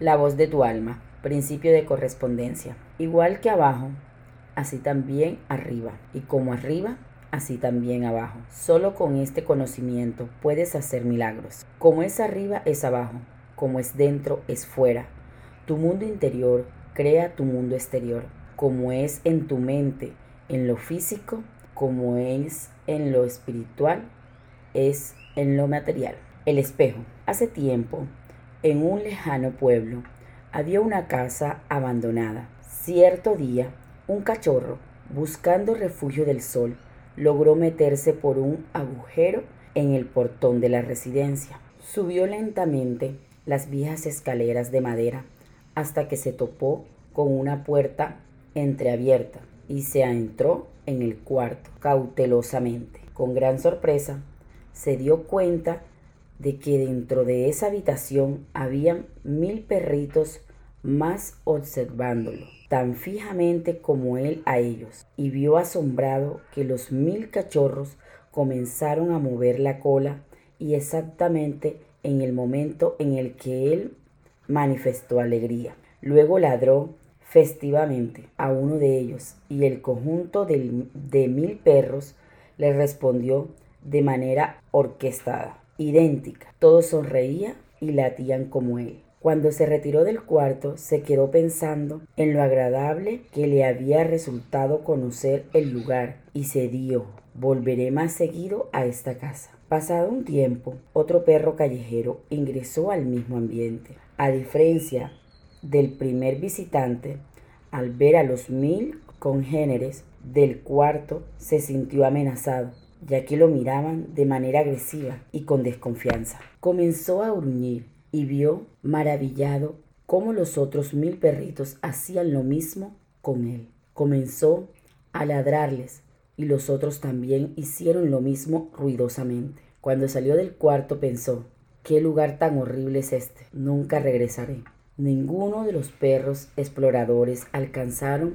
La voz de tu alma, principio de correspondencia. Igual que abajo, así también arriba. Y como arriba, así también abajo. Solo con este conocimiento puedes hacer milagros. Como es arriba, es abajo. Como es dentro, es fuera. Tu mundo interior crea tu mundo exterior. Como es en tu mente, en lo físico, como es en lo espiritual, es en lo material. El espejo. Hace tiempo, en un lejano pueblo, había una casa abandonada. Cierto día, un cachorro, buscando refugio del sol, logró meterse por un agujero en el portón de la residencia. Subió lentamente las viejas escaleras de madera hasta que se topó con una puerta entreabierta y se adentró en el cuarto cautelosamente. Con gran sorpresa, se dio cuenta de que dentro de esa habitación habían mil perritos más observándolo, tan fijamente como él a ellos, y vio asombrado que los mil cachorros comenzaron a mover la cola y exactamente en el momento en el que él manifestó alegría. Luego ladró festivamente a uno de ellos y el conjunto de, de mil perros le respondió de manera orquestada, idéntica. Todos sonreían y latían como él. Cuando se retiró del cuarto, se quedó pensando en lo agradable que le había resultado conocer el lugar y se dio, volveré más seguido a esta casa. Pasado un tiempo, otro perro callejero ingresó al mismo ambiente. A diferencia del primer visitante, al ver a los mil congéneres del cuarto, se sintió amenazado ya que lo miraban de manera agresiva y con desconfianza. Comenzó a gruñir y vio maravillado cómo los otros mil perritos hacían lo mismo con él. Comenzó a ladrarles y los otros también hicieron lo mismo ruidosamente. Cuando salió del cuarto pensó, qué lugar tan horrible es este, nunca regresaré. Ninguno de los perros exploradores alcanzaron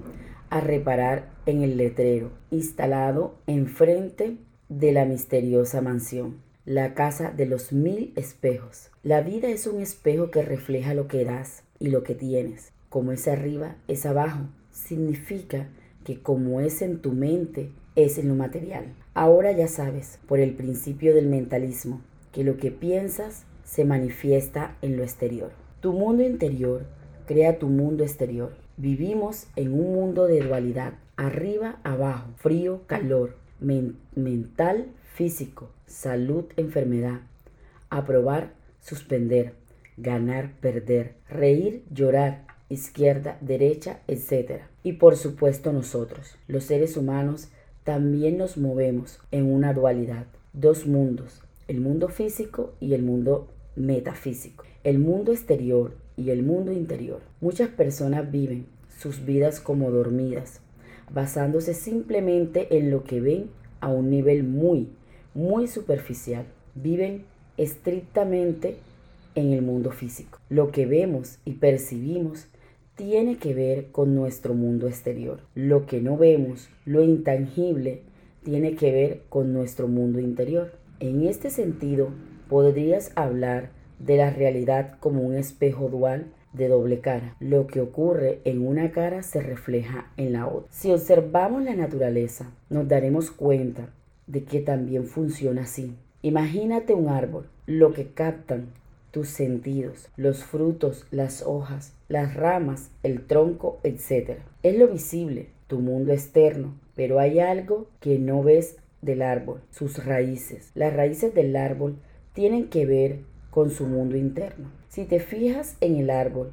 a reparar en el letrero instalado enfrente de la misteriosa mansión, la casa de los mil espejos. La vida es un espejo que refleja lo que das y lo que tienes. Como es arriba, es abajo. Significa que como es en tu mente, es en lo material. Ahora ya sabes, por el principio del mentalismo, que lo que piensas se manifiesta en lo exterior. Tu mundo interior crea tu mundo exterior. Vivimos en un mundo de dualidad, arriba, abajo, frío, calor, mental, físico, salud, enfermedad, aprobar, suspender, ganar, perder, reír, llorar, izquierda, derecha, etc. Y por supuesto nosotros, los seres humanos, también nos movemos en una dualidad, dos mundos, el mundo físico y el mundo metafísico, el mundo exterior y el mundo interior. Muchas personas viven sus vidas como dormidas, basándose simplemente en lo que ven a un nivel muy, muy superficial. Viven estrictamente en el mundo físico. Lo que vemos y percibimos tiene que ver con nuestro mundo exterior. Lo que no vemos, lo intangible, tiene que ver con nuestro mundo interior. En este sentido, podrías hablar de la realidad como un espejo dual de doble cara. Lo que ocurre en una cara se refleja en la otra. Si observamos la naturaleza, nos daremos cuenta de que también funciona así. Imagínate un árbol, lo que captan tus sentidos, los frutos, las hojas, las ramas, el tronco, etc. Es lo visible, tu mundo externo, pero hay algo que no ves del árbol, sus raíces. Las raíces del árbol tienen que ver con su mundo interno. Si te fijas en el árbol,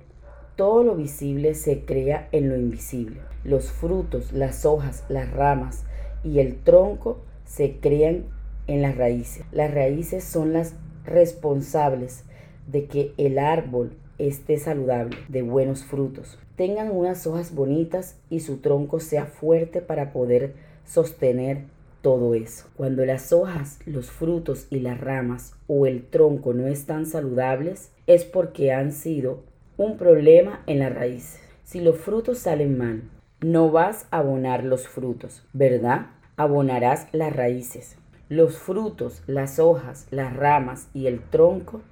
todo lo visible se crea en lo invisible. Los frutos, las hojas, las ramas y el tronco se crean en las raíces. Las raíces son las responsables de que el árbol esté saludable, de buenos frutos, tengan unas hojas bonitas y su tronco sea fuerte para poder sostener todo eso. Cuando las hojas, los frutos y las ramas o el tronco no están saludables, es porque han sido un problema en la raíz. Si los frutos salen mal, no vas a abonar los frutos, ¿verdad? Abonarás las raíces. Los frutos, las hojas, las ramas y el tronco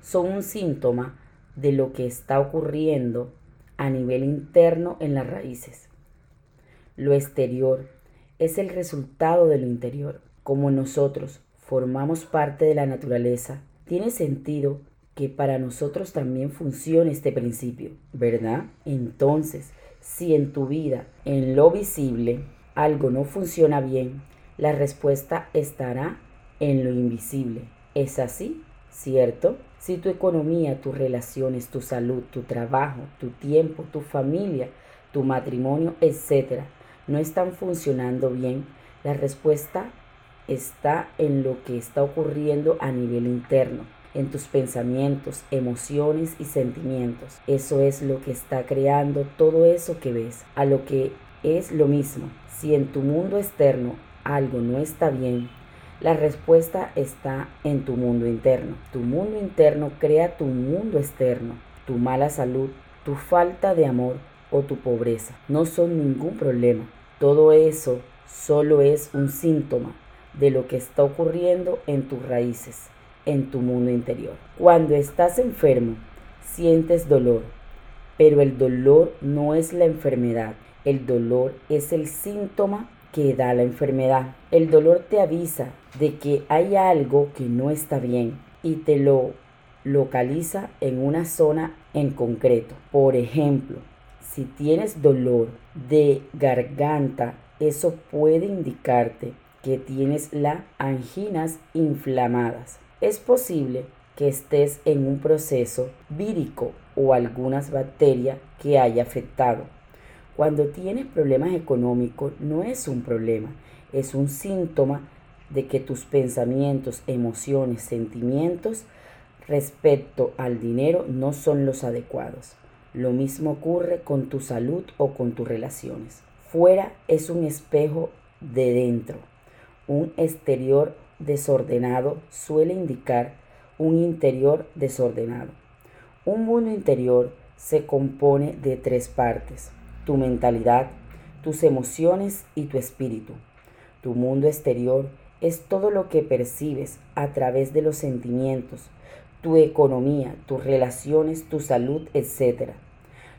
son un síntoma de lo que está ocurriendo a nivel interno en las raíces. Lo exterior es el resultado de lo interior. Como nosotros formamos parte de la naturaleza, tiene sentido que para nosotros también funcione este principio, ¿verdad? Entonces, si en tu vida, en lo visible, algo no funciona bien, la respuesta estará en lo invisible. ¿Es así? ¿Cierto? Si tu economía, tus relaciones, tu salud, tu trabajo, tu tiempo, tu familia, tu matrimonio, etc., no están funcionando bien, la respuesta está en lo que está ocurriendo a nivel interno, en tus pensamientos, emociones y sentimientos. Eso es lo que está creando todo eso que ves, a lo que es lo mismo. Si en tu mundo externo algo no está bien, la respuesta está en tu mundo interno. Tu mundo interno crea tu mundo externo. Tu mala salud, tu falta de amor o tu pobreza no son ningún problema. Todo eso solo es un síntoma de lo que está ocurriendo en tus raíces, en tu mundo interior. Cuando estás enfermo, sientes dolor, pero el dolor no es la enfermedad. El dolor es el síntoma que da la enfermedad. El dolor te avisa de que hay algo que no está bien y te lo localiza en una zona en concreto. Por ejemplo, si tienes dolor de garganta, eso puede indicarte que tienes las anginas inflamadas. Es posible que estés en un proceso vírico o algunas bacterias que haya afectado. Cuando tienes problemas económicos no es un problema, es un síntoma de que tus pensamientos, emociones, sentimientos respecto al dinero no son los adecuados. Lo mismo ocurre con tu salud o con tus relaciones. Fuera es un espejo de dentro. Un exterior desordenado suele indicar un interior desordenado. Un mundo interior se compone de tres partes tu mentalidad, tus emociones y tu espíritu. Tu mundo exterior es todo lo que percibes a través de los sentimientos, tu economía, tus relaciones, tu salud, etc.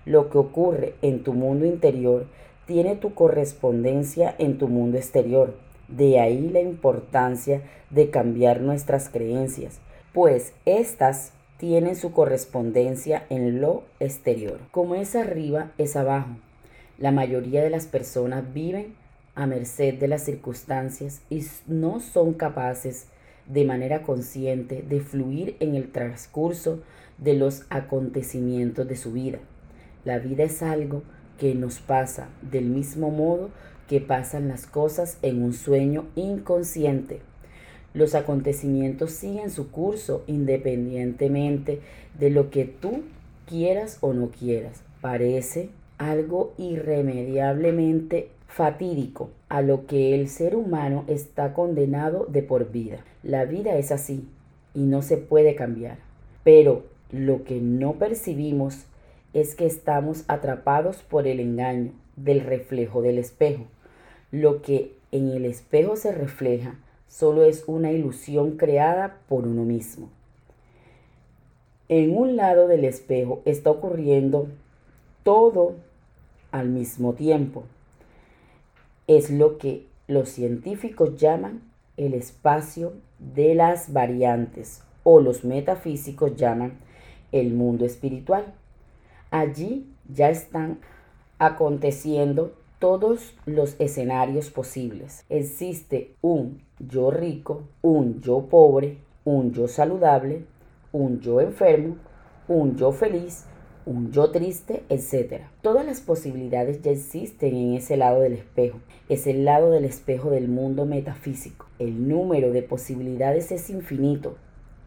Lo que ocurre en tu mundo interior tiene tu correspondencia en tu mundo exterior. De ahí la importancia de cambiar nuestras creencias, pues éstas tienen su correspondencia en lo exterior. Como es arriba, es abajo. La mayoría de las personas viven a merced de las circunstancias y no son capaces de manera consciente de fluir en el transcurso de los acontecimientos de su vida. La vida es algo que nos pasa del mismo modo que pasan las cosas en un sueño inconsciente. Los acontecimientos siguen su curso independientemente de lo que tú quieras o no quieras. Parece algo irremediablemente fatídico a lo que el ser humano está condenado de por vida. La vida es así y no se puede cambiar. Pero lo que no percibimos es que estamos atrapados por el engaño del reflejo del espejo. Lo que en el espejo se refleja solo es una ilusión creada por uno mismo. En un lado del espejo está ocurriendo todo al mismo tiempo. Es lo que los científicos llaman el espacio de las variantes o los metafísicos llaman el mundo espiritual. Allí ya están aconteciendo todos los escenarios posibles. Existe un yo rico, un yo pobre, un yo saludable, un yo enfermo, un yo feliz un yo triste, etc. Todas las posibilidades ya existen en ese lado del espejo. Es el lado del espejo del mundo metafísico. El número de posibilidades es infinito.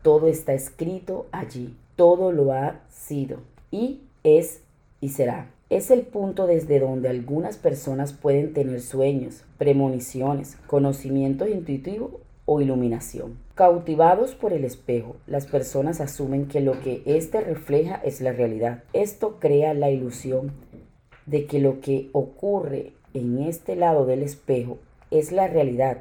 Todo está escrito allí. Todo lo ha sido. Y es y será. Es el punto desde donde algunas personas pueden tener sueños, premoniciones, conocimientos intuitivos o iluminación. Cautivados por el espejo, las personas asumen que lo que éste refleja es la realidad. Esto crea la ilusión de que lo que ocurre en este lado del espejo es la realidad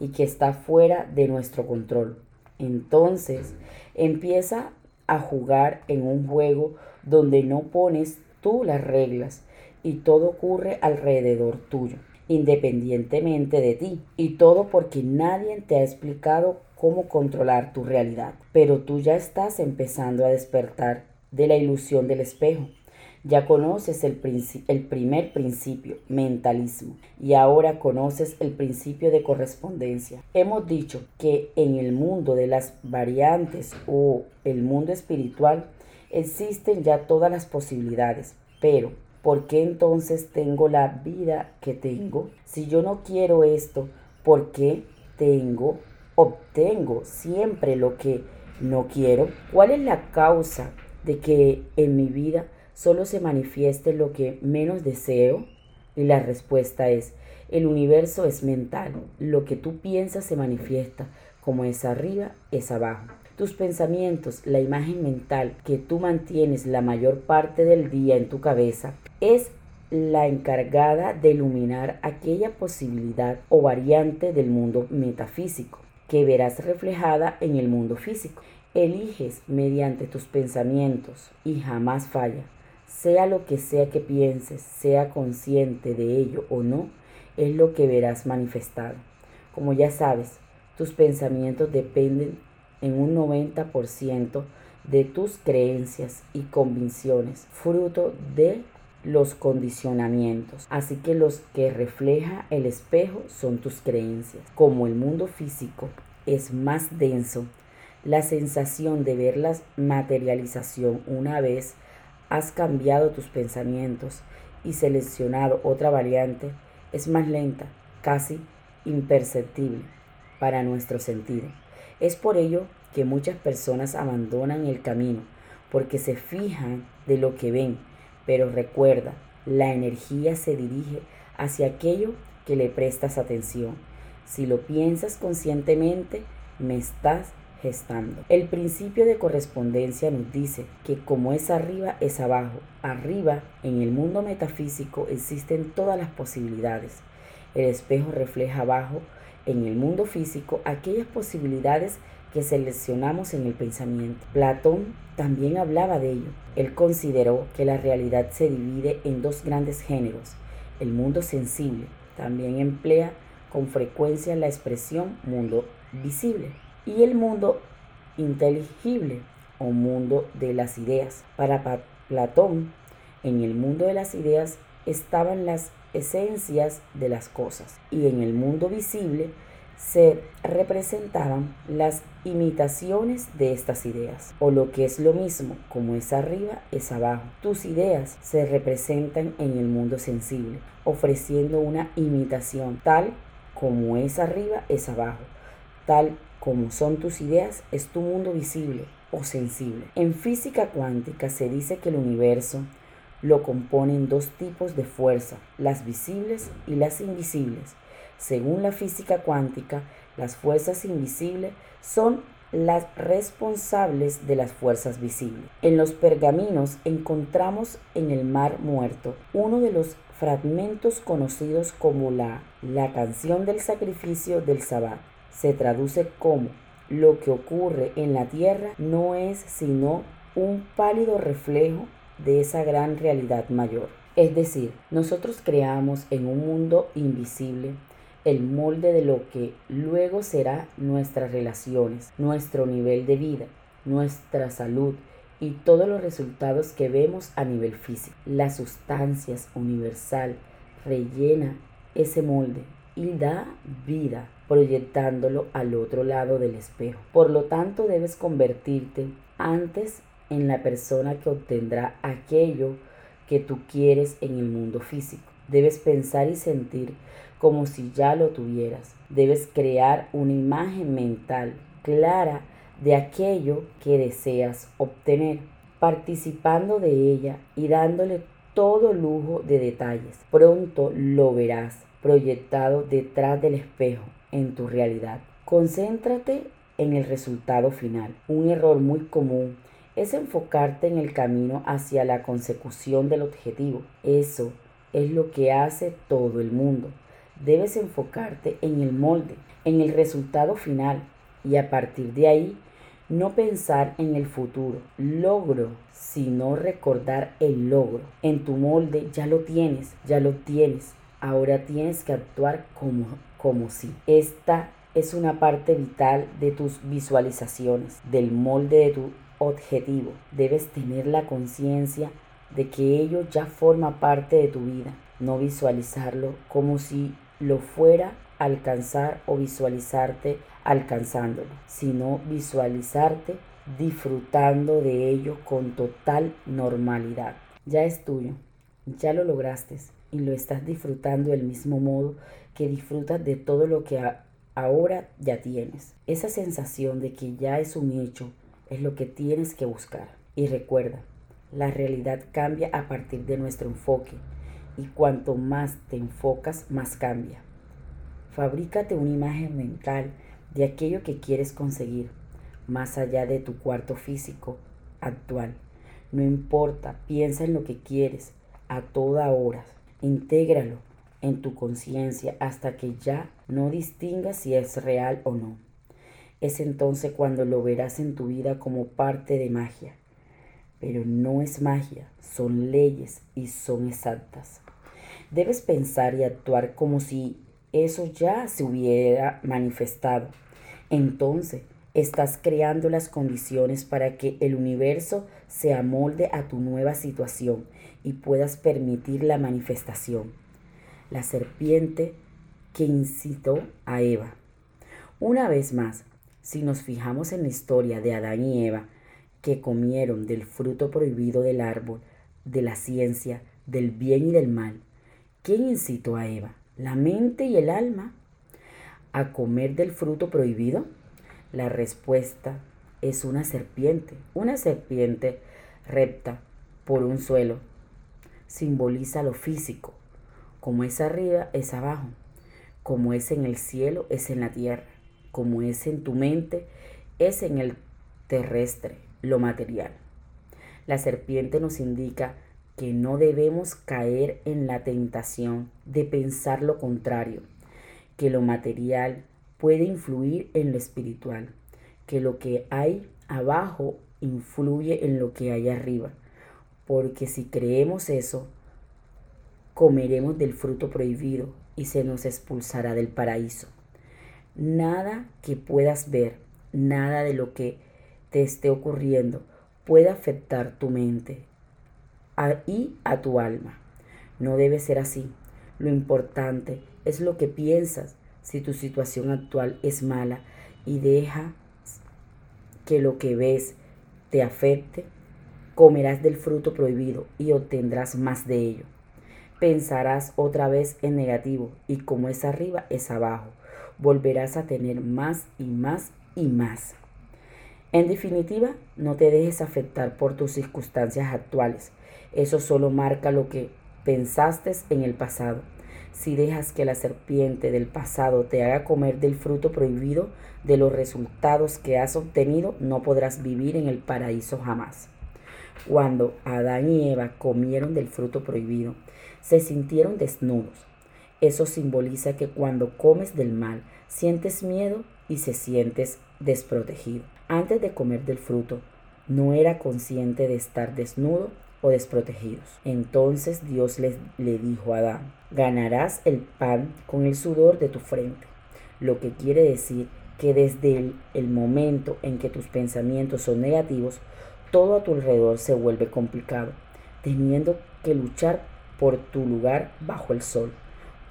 y que está fuera de nuestro control. Entonces empieza a jugar en un juego donde no pones tú las reglas y todo ocurre alrededor tuyo, independientemente de ti. Y todo porque nadie te ha explicado cómo controlar tu realidad. Pero tú ya estás empezando a despertar de la ilusión del espejo. Ya conoces el, el, primer principio, mentalismo, y ahora conoces el principio de correspondencia. Hemos dicho que en el mundo de las variantes o el mundo espiritual existen ya todas las posibilidades, pero ¿por qué entonces tengo la vida que tengo? Si yo no quiero esto, ¿por qué tengo obtengo siempre lo que no quiero? ¿Cuál es la causa de que en mi vida solo se manifieste lo que menos deseo? Y la respuesta es, el universo es mental. Lo que tú piensas se manifiesta. Como es arriba, es abajo. Tus pensamientos, la imagen mental que tú mantienes la mayor parte del día en tu cabeza, es la encargada de iluminar aquella posibilidad o variante del mundo metafísico que verás reflejada en el mundo físico. Eliges mediante tus pensamientos y jamás falla. Sea lo que sea que pienses, sea consciente de ello o no, es lo que verás manifestado. Como ya sabes, tus pensamientos dependen en un 90% de tus creencias y convicciones, fruto de los condicionamientos. Así que los que refleja el espejo son tus creencias. Como el mundo físico es más denso, la sensación de ver la materialización una vez has cambiado tus pensamientos y seleccionado otra variante es más lenta, casi imperceptible para nuestro sentido. Es por ello que muchas personas abandonan el camino porque se fijan de lo que ven pero recuerda, la energía se dirige hacia aquello que le prestas atención. Si lo piensas conscientemente, me estás gestando. El principio de correspondencia nos dice que como es arriba, es abajo. Arriba, en el mundo metafísico, existen todas las posibilidades. El espejo refleja abajo, en el mundo físico, aquellas posibilidades que seleccionamos en el pensamiento. Platón también hablaba de ello. Él consideró que la realidad se divide en dos grandes géneros. El mundo sensible también emplea con frecuencia la expresión mundo visible y el mundo inteligible o mundo de las ideas. Para Platón, en el mundo de las ideas estaban las esencias de las cosas y en el mundo visible se representaban las imitaciones de estas ideas, o lo que es lo mismo, como es arriba, es abajo. Tus ideas se representan en el mundo sensible, ofreciendo una imitación tal como es arriba, es abajo. Tal como son tus ideas, es tu mundo visible o sensible. En física cuántica se dice que el universo lo componen dos tipos de fuerza, las visibles y las invisibles. Según la física cuántica, las fuerzas invisibles son las responsables de las fuerzas visibles. En los pergaminos encontramos en el mar muerto uno de los fragmentos conocidos como la, la canción del sacrificio del sabbat. Se traduce como lo que ocurre en la tierra no es sino un pálido reflejo de esa gran realidad mayor. Es decir, nosotros creamos en un mundo invisible el molde de lo que luego será nuestras relaciones, nuestro nivel de vida, nuestra salud y todos los resultados que vemos a nivel físico. La sustancia universal rellena ese molde y da vida proyectándolo al otro lado del espejo. Por lo tanto, debes convertirte antes en la persona que obtendrá aquello que tú quieres en el mundo físico. Debes pensar y sentir como si ya lo tuvieras. Debes crear una imagen mental clara de aquello que deseas obtener, participando de ella y dándole todo lujo de detalles. Pronto lo verás proyectado detrás del espejo en tu realidad. Concéntrate en el resultado final. Un error muy común es enfocarte en el camino hacia la consecución del objetivo. Eso es lo que hace todo el mundo debes enfocarte en el molde, en el resultado final y a partir de ahí No pensar en el futuro, logro, sino recordar el logro. En tu molde ya lo tienes, ya lo tienes. Ahora tienes que actuar como, como si. Esta es una parte vital de tus visualizaciones, del molde de tu objetivo. Debes tener la conciencia de que ello ya forma parte de tu vida, no visualizarlo como si lo fuera alcanzar o visualizarte alcanzándolo, sino visualizarte disfrutando de ello con total normalidad. Ya es tuyo, ya lo lograste y lo estás disfrutando del mismo modo que disfrutas de todo lo que ahora ya tienes. Esa sensación de que ya es un hecho es lo que tienes que buscar. Y recuerda, la realidad cambia a partir de nuestro enfoque y cuanto más te enfocas, más cambia. Fabrícate una imagen mental de aquello que quieres conseguir, más allá de tu cuarto físico actual. No importa, piensa en lo que quieres a toda hora. Intégralo en tu conciencia hasta que ya no distingas si es real o no. Es entonces cuando lo verás en tu vida como parte de magia pero no es magia, son leyes y son exactas. Debes pensar y actuar como si eso ya se hubiera manifestado. Entonces, estás creando las condiciones para que el universo se amolde a tu nueva situación y puedas permitir la manifestación. La serpiente que incitó a Eva. Una vez más, si nos fijamos en la historia de Adán y Eva, que comieron del fruto prohibido del árbol, de la ciencia, del bien y del mal. ¿Quién incitó a Eva? ¿La mente y el alma? ¿A comer del fruto prohibido? La respuesta es una serpiente. Una serpiente recta por un suelo. Simboliza lo físico. Como es arriba, es abajo. Como es en el cielo, es en la tierra. Como es en tu mente, es en el terrestre lo material. La serpiente nos indica que no debemos caer en la tentación de pensar lo contrario, que lo material puede influir en lo espiritual, que lo que hay abajo influye en lo que hay arriba, porque si creemos eso, comeremos del fruto prohibido y se nos expulsará del paraíso. Nada que puedas ver, nada de lo que te esté ocurriendo puede afectar tu mente y a tu alma. No debe ser así. Lo importante es lo que piensas si tu situación actual es mala y deja que lo que ves te afecte, comerás del fruto prohibido y obtendrás más de ello. Pensarás otra vez en negativo y como es arriba es abajo. Volverás a tener más y más y más. En definitiva, no te dejes afectar por tus circunstancias actuales. Eso solo marca lo que pensaste en el pasado. Si dejas que la serpiente del pasado te haga comer del fruto prohibido de los resultados que has obtenido, no podrás vivir en el paraíso jamás. Cuando Adán y Eva comieron del fruto prohibido, se sintieron desnudos. Eso simboliza que cuando comes del mal, sientes miedo y se sientes desprotegido antes de comer del fruto, no era consciente de estar desnudo o desprotegidos. Entonces Dios le, dijo a Adán, ganarás el pan con el sudor de tu frente, lo que quiere decir que desde el, el momento en que tus pensamientos son negativos, todo a tu alrededor se vuelve complicado, teniendo que luchar por tu lugar bajo el sol,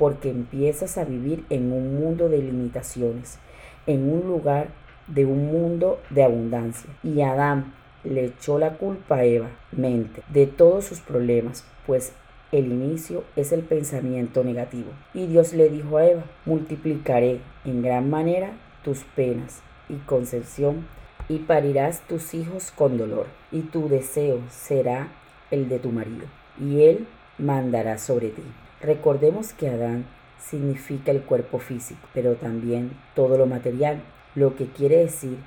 porque empiezas a vivir en un mundo de limitaciones, en un lugar de un mundo de abundancia. Y Adán le echó la culpa a Eva, mente, de todos sus problemas, pues el inicio es el pensamiento negativo. Y Dios le dijo a Eva, multiplicaré en gran manera tus penas y concepción, y parirás tus hijos con dolor, y tu deseo será el de tu marido, y él mandará sobre ti. Recordemos que Adán significa el cuerpo físico, pero también todo lo material, lo que quiere decir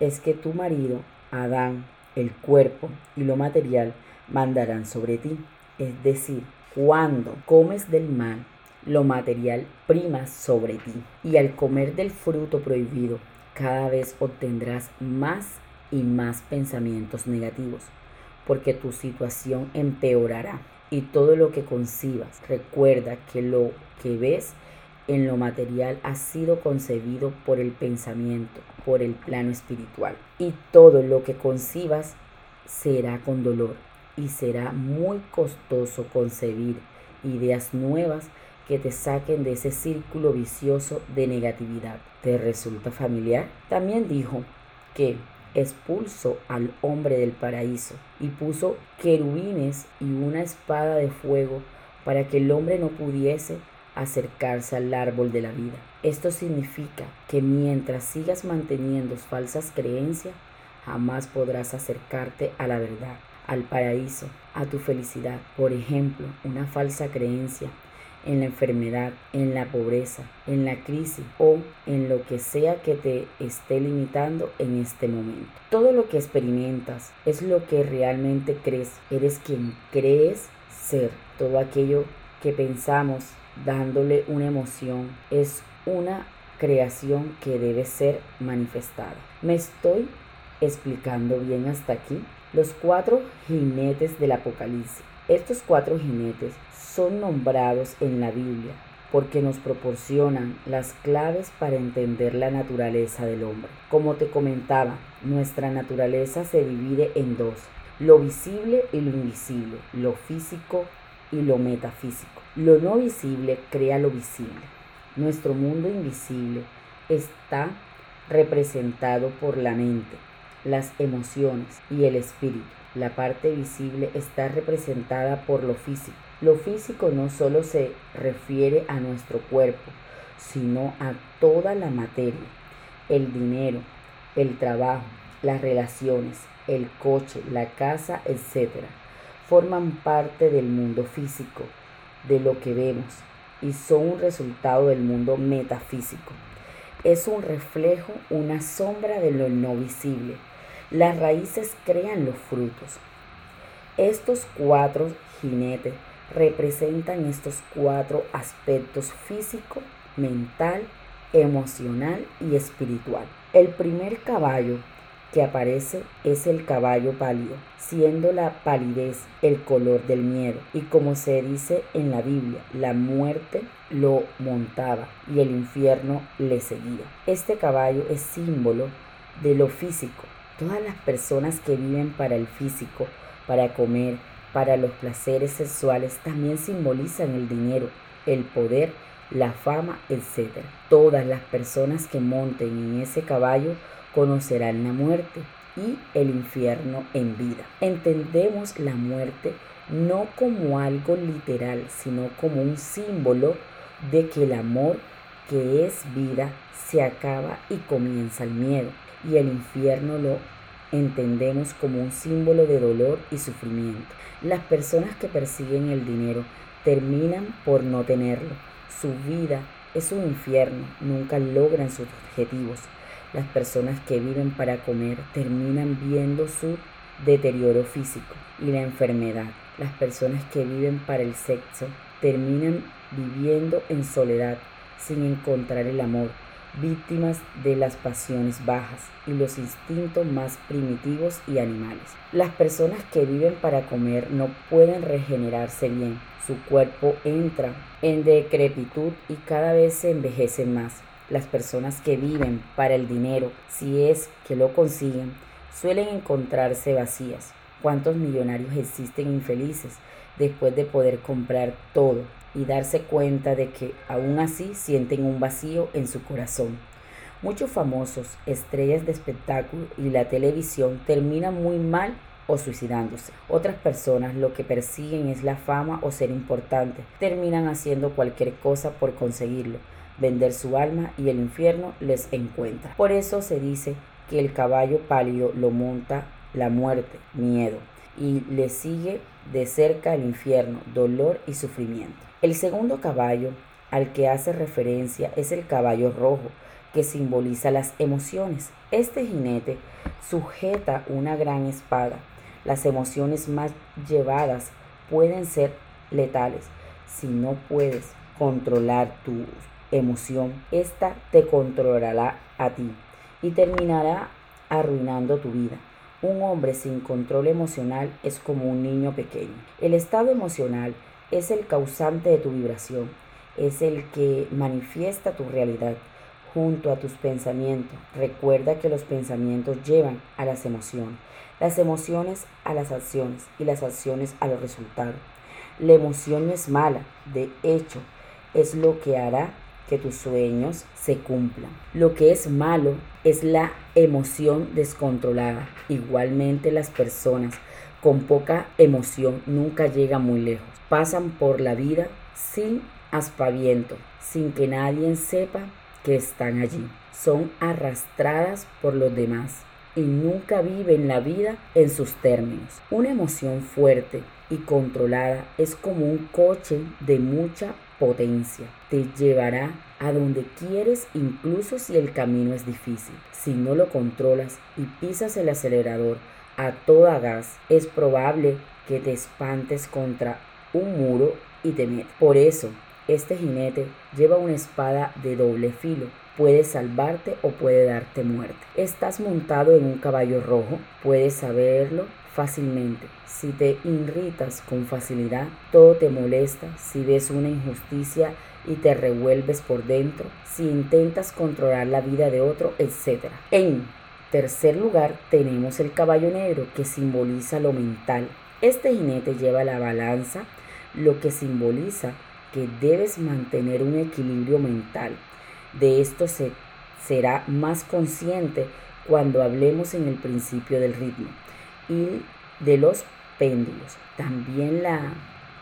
es que tu marido, Adán, el cuerpo y lo material mandarán sobre ti. Es decir, cuando comes del mal, lo material prima sobre ti. Y al comer del fruto prohibido, cada vez obtendrás más y más pensamientos negativos, porque tu situación empeorará y todo lo que concibas. Recuerda que lo que ves en lo material ha sido concebido por el pensamiento, por el plano espiritual. Y todo lo que concibas será con dolor y será muy costoso concebir ideas nuevas que te saquen de ese círculo vicioso de negatividad. ¿Te resulta familiar? También dijo que expulsó al hombre del paraíso y puso querubines y una espada de fuego para que el hombre no pudiese acercarse al árbol de la vida. Esto significa que mientras sigas manteniendo falsas creencias, jamás podrás acercarte a la verdad, al paraíso, a tu felicidad. Por ejemplo, una falsa creencia en la enfermedad, en la pobreza, en la crisis o en lo que sea que te esté limitando en este momento. Todo lo que experimentas es lo que realmente crees. Eres quien crees ser. Todo aquello que pensamos dándole una emoción es una creación que debe ser manifestada. ¿Me estoy explicando bien hasta aquí? Los cuatro jinetes del Apocalipsis. Estos cuatro jinetes son nombrados en la Biblia porque nos proporcionan las claves para entender la naturaleza del hombre. Como te comentaba, nuestra naturaleza se divide en dos, lo visible y lo invisible, lo físico y lo metafísico. Lo no visible crea lo visible. Nuestro mundo invisible está representado por la mente, las emociones y el espíritu. La parte visible está representada por lo físico. Lo físico no solo se refiere a nuestro cuerpo, sino a toda la materia, el dinero, el trabajo, las relaciones, el coche, la casa, etc. Forman parte del mundo físico, de lo que vemos, y son un resultado del mundo metafísico. Es un reflejo, una sombra de lo no visible. Las raíces crean los frutos. Estos cuatro jinetes representan estos cuatro aspectos físico, mental, emocional y espiritual. El primer caballo que aparece es el caballo pálido, siendo la palidez el color del miedo. Y como se dice en la Biblia, la muerte lo montaba y el infierno le seguía. Este caballo es símbolo de lo físico. Todas las personas que viven para el físico, para comer, para los placeres sexuales también simbolizan el dinero, el poder, la fama, etc. Todas las personas que monten en ese caballo conocerán la muerte y el infierno en vida. Entendemos la muerte no como algo literal, sino como un símbolo de que el amor que es vida se acaba y comienza el miedo. Y el infierno lo entendemos como un símbolo de dolor y sufrimiento. Las personas que persiguen el dinero terminan por no tenerlo. Su vida es un infierno, nunca logran sus objetivos. Las personas que viven para comer terminan viendo su deterioro físico y la enfermedad. Las personas que viven para el sexo terminan viviendo en soledad sin encontrar el amor víctimas de las pasiones bajas y los instintos más primitivos y animales. Las personas que viven para comer no pueden regenerarse bien. Su cuerpo entra en decrepitud y cada vez se envejecen más. Las personas que viven para el dinero, si es que lo consiguen, suelen encontrarse vacías. ¿Cuántos millonarios existen infelices después de poder comprar todo y darse cuenta de que aún así sienten un vacío en su corazón. Muchos famosos, estrellas de espectáculo y la televisión terminan muy mal o suicidándose. Otras personas lo que persiguen es la fama o ser importante. Terminan haciendo cualquier cosa por conseguirlo, vender su alma y el infierno les encuentra. Por eso se dice que el caballo pálido lo monta la muerte, miedo, y le sigue de cerca el infierno, dolor y sufrimiento. El segundo caballo al que hace referencia es el caballo rojo, que simboliza las emociones. Este jinete sujeta una gran espada. Las emociones más llevadas pueden ser letales. Si no puedes controlar tu emoción, esta te controlará a ti y terminará arruinando tu vida. Un hombre sin control emocional es como un niño pequeño. El estado emocional es el causante de tu vibración, es el que manifiesta tu realidad junto a tus pensamientos. Recuerda que los pensamientos llevan a las emociones, las emociones a las acciones y las acciones a los resultados. La emoción no es mala, de hecho, es lo que hará que tus sueños se cumplan. Lo que es malo es la emoción descontrolada. Igualmente las personas con poca emoción nunca llegan muy lejos. Pasan por la vida sin aspaviento, sin que nadie sepa que están allí. Son arrastradas por los demás y nunca viven la vida en sus términos. Una emoción fuerte y controlada es como un coche de mucha potencia. Te llevará a donde quieres incluso si el camino es difícil. Si no lo controlas y pisas el acelerador a toda gas, es probable que te espantes contra un muro y te metas. Por eso, este jinete lleva una espada de doble filo. Puede salvarte o puede darte muerte. Estás montado en un caballo rojo, puedes saberlo fácilmente. Si te irritas con facilidad, todo te molesta. Si ves una injusticia y te revuelves por dentro, si intentas controlar la vida de otro, etc. En tercer lugar, tenemos el caballo negro que simboliza lo mental. Este jinete lleva la balanza, lo que simboliza que debes mantener un equilibrio mental. De esto se será más consciente cuando hablemos en el principio del ritmo y de los péndulos. También la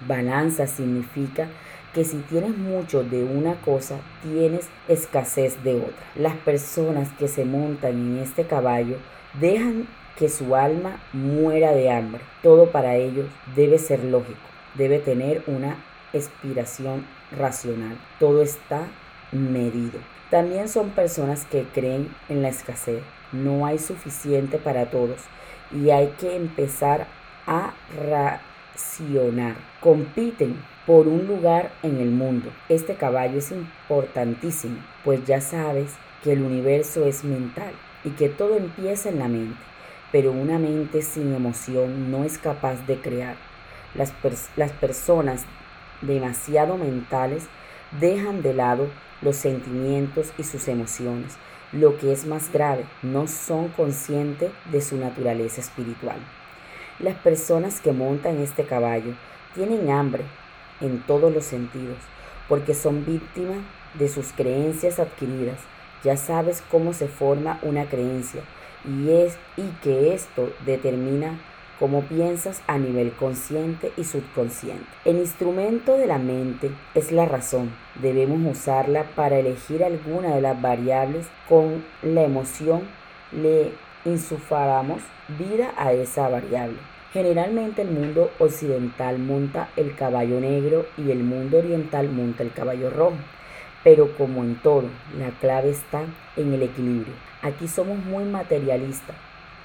balanza significa que si tienes mucho de una cosa, tienes escasez de otra. Las personas que se montan en este caballo dejan que su alma muera de hambre. Todo para ellos debe ser lógico, debe tener una expiración racional. Todo está medido. También son personas que creen en la escasez. No hay suficiente para todos y hay que empezar a racionar. Compiten por un lugar en el mundo. Este caballo es importantísimo, pues ya sabes que el universo es mental y que todo empieza en la mente, pero una mente sin emoción no es capaz de crear. Las, las personas demasiado mentales dejan de lado los sentimientos y sus emociones. Lo que es más grave, no son conscientes de su naturaleza espiritual. Las personas que montan este caballo tienen hambre, en todos los sentidos, porque son víctimas de sus creencias adquiridas. Ya sabes cómo se forma una creencia y es y que esto determina cómo piensas a nivel consciente y subconsciente. El instrumento de la mente es la razón. Debemos usarla para elegir alguna de las variables con la emoción le insuflamos vida a esa variable. Generalmente el mundo occidental monta el caballo negro y el mundo oriental monta el caballo rojo. Pero como en todo, la clave está en el equilibrio. Aquí somos muy materialistas,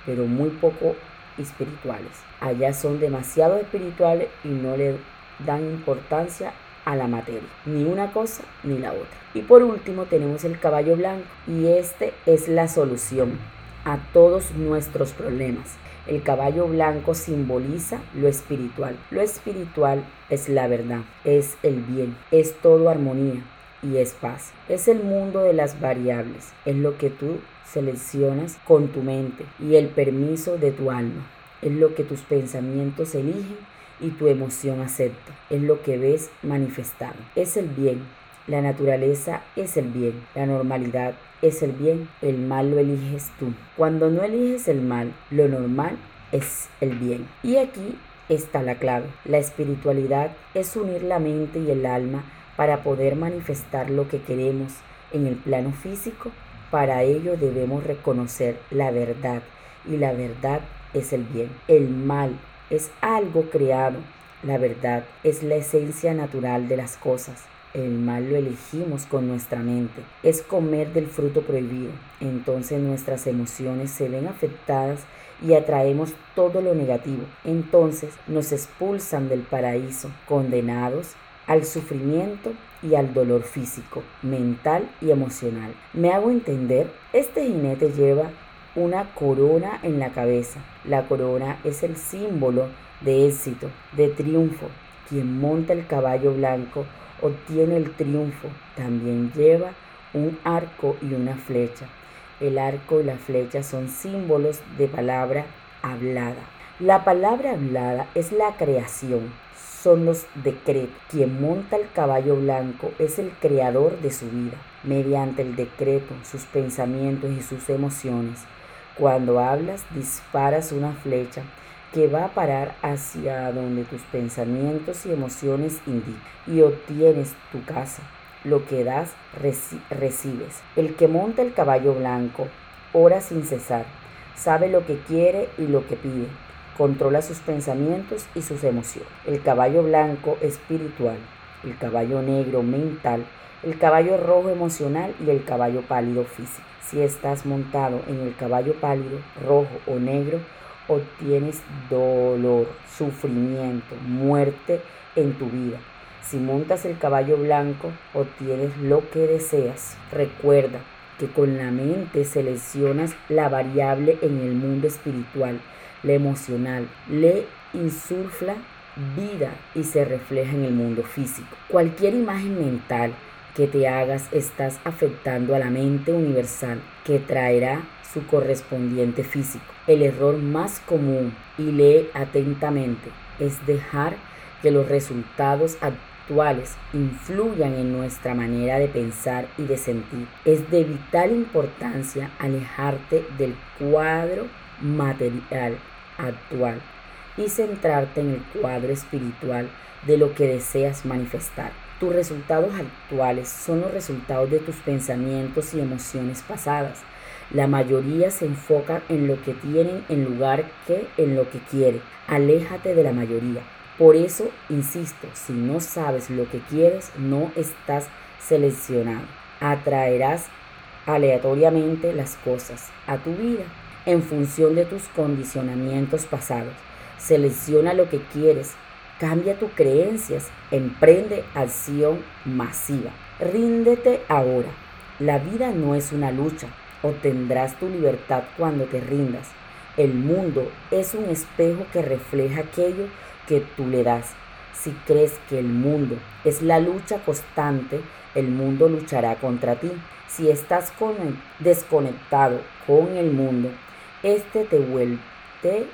pero muy poco espirituales. Allá son demasiado espirituales y no le dan importancia a la materia, ni una cosa ni la otra. Y por último tenemos el caballo blanco y este es la solución a todos nuestros problemas. El caballo blanco simboliza lo espiritual. Lo espiritual es la verdad, es el bien, es todo armonía y es paz. Es el mundo de las variables, es lo que tú seleccionas con tu mente y el permiso de tu alma. Es lo que tus pensamientos eligen y tu emoción acepta. Es lo que ves manifestado. Es el bien. La naturaleza es el bien. La normalidad es el bien, el mal lo eliges tú. Cuando no eliges el mal, lo normal es el bien. Y aquí está la clave. La espiritualidad es unir la mente y el alma para poder manifestar lo que queremos en el plano físico. Para ello debemos reconocer la verdad y la verdad es el bien. El mal es algo creado. La verdad es la esencia natural de las cosas. El mal lo elegimos con nuestra mente. Es comer del fruto prohibido. Entonces nuestras emociones se ven afectadas y atraemos todo lo negativo. Entonces nos expulsan del paraíso, condenados al sufrimiento y al dolor físico, mental y emocional. ¿Me hago entender? Este jinete lleva una corona en la cabeza. La corona es el símbolo de éxito, de triunfo. Quien monta el caballo blanco obtiene el triunfo. También lleva un arco y una flecha. El arco y la flecha son símbolos de palabra hablada. La palabra hablada es la creación, son los decretos. Quien monta el caballo blanco es el creador de su vida, mediante el decreto, sus pensamientos y sus emociones. Cuando hablas, disparas una flecha que va a parar hacia donde tus pensamientos y emociones indican y obtienes tu casa. Lo que das, recibes. El que monta el caballo blanco ora sin cesar, sabe lo que quiere y lo que pide, controla sus pensamientos y sus emociones. El caballo blanco espiritual, el caballo negro mental, el caballo rojo emocional y el caballo pálido físico. Si estás montado en el caballo pálido, rojo o negro, obtienes dolor, sufrimiento, muerte en tu vida. Si montas el caballo blanco, obtienes lo que deseas. Recuerda que con la mente seleccionas la variable en el mundo espiritual, la emocional, le insufla vida y se refleja en el mundo físico. Cualquier imagen mental que te hagas estás afectando a la mente universal que traerá su correspondiente físico. El error más común, y lee atentamente, es dejar que los resultados actuales influyan en nuestra manera de pensar y de sentir. Es de vital importancia alejarte del cuadro material actual y centrarte en el cuadro espiritual de lo que deseas manifestar. Tus resultados actuales son los resultados de tus pensamientos y emociones pasadas. La mayoría se enfocan en lo que tienen en lugar que en lo que quieren. Aléjate de la mayoría. Por eso, insisto, si no sabes lo que quieres, no estás seleccionado. Atraerás aleatoriamente las cosas a tu vida en función de tus condicionamientos pasados. Selecciona lo que quieres, cambia tus creencias, emprende acción masiva. Ríndete ahora. La vida no es una lucha, Obtendrás tu libertad cuando te rindas. El mundo es un espejo que refleja aquello que tú le das. Si crees que el mundo es la lucha constante, el mundo luchará contra ti. Si estás desconectado con el mundo, este te vuelve, te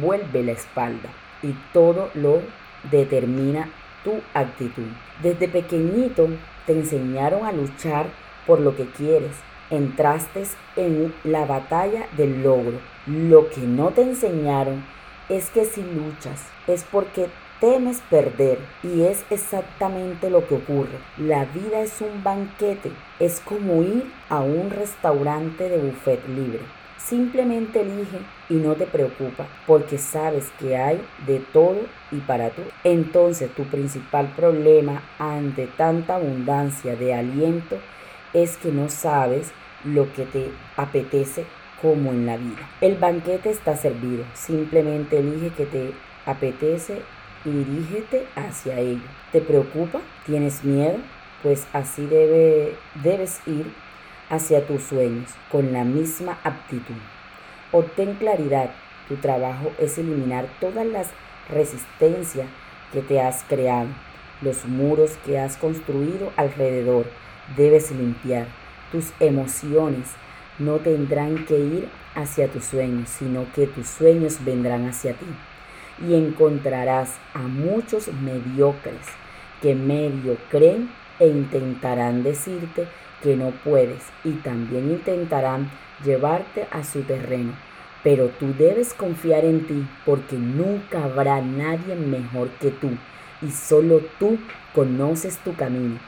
vuelve la espalda y todo lo determina tu actitud. Desde pequeñito te enseñaron a luchar por lo que quieres entraste en la batalla del logro. Lo que no te enseñaron es que si luchas es porque temes perder y es exactamente lo que ocurre. La vida es un banquete, es como ir a un restaurante de buffet libre. Simplemente elige y no te preocupa porque sabes que hay de todo y para todo. Entonces tu principal problema ante tanta abundancia de aliento es que no sabes lo que te apetece como en la vida. El banquete está servido, simplemente elige que te apetece y dirígete hacia ello. ¿Te preocupa? ¿Tienes miedo? Pues así debe, debes ir hacia tus sueños con la misma aptitud. Obtén claridad. Tu trabajo es eliminar todas las resistencias que te has creado, los muros que has construido alrededor. Debes limpiar tus emociones no tendrán que ir hacia tus sueños, sino que tus sueños vendrán hacia ti. Y encontrarás a muchos mediocres que medio creen e intentarán decirte que no puedes y también intentarán llevarte a su terreno. Pero tú debes confiar en ti porque nunca habrá nadie mejor que tú y solo tú conoces tu camino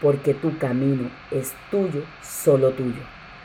porque tu camino es tuyo, solo tuyo.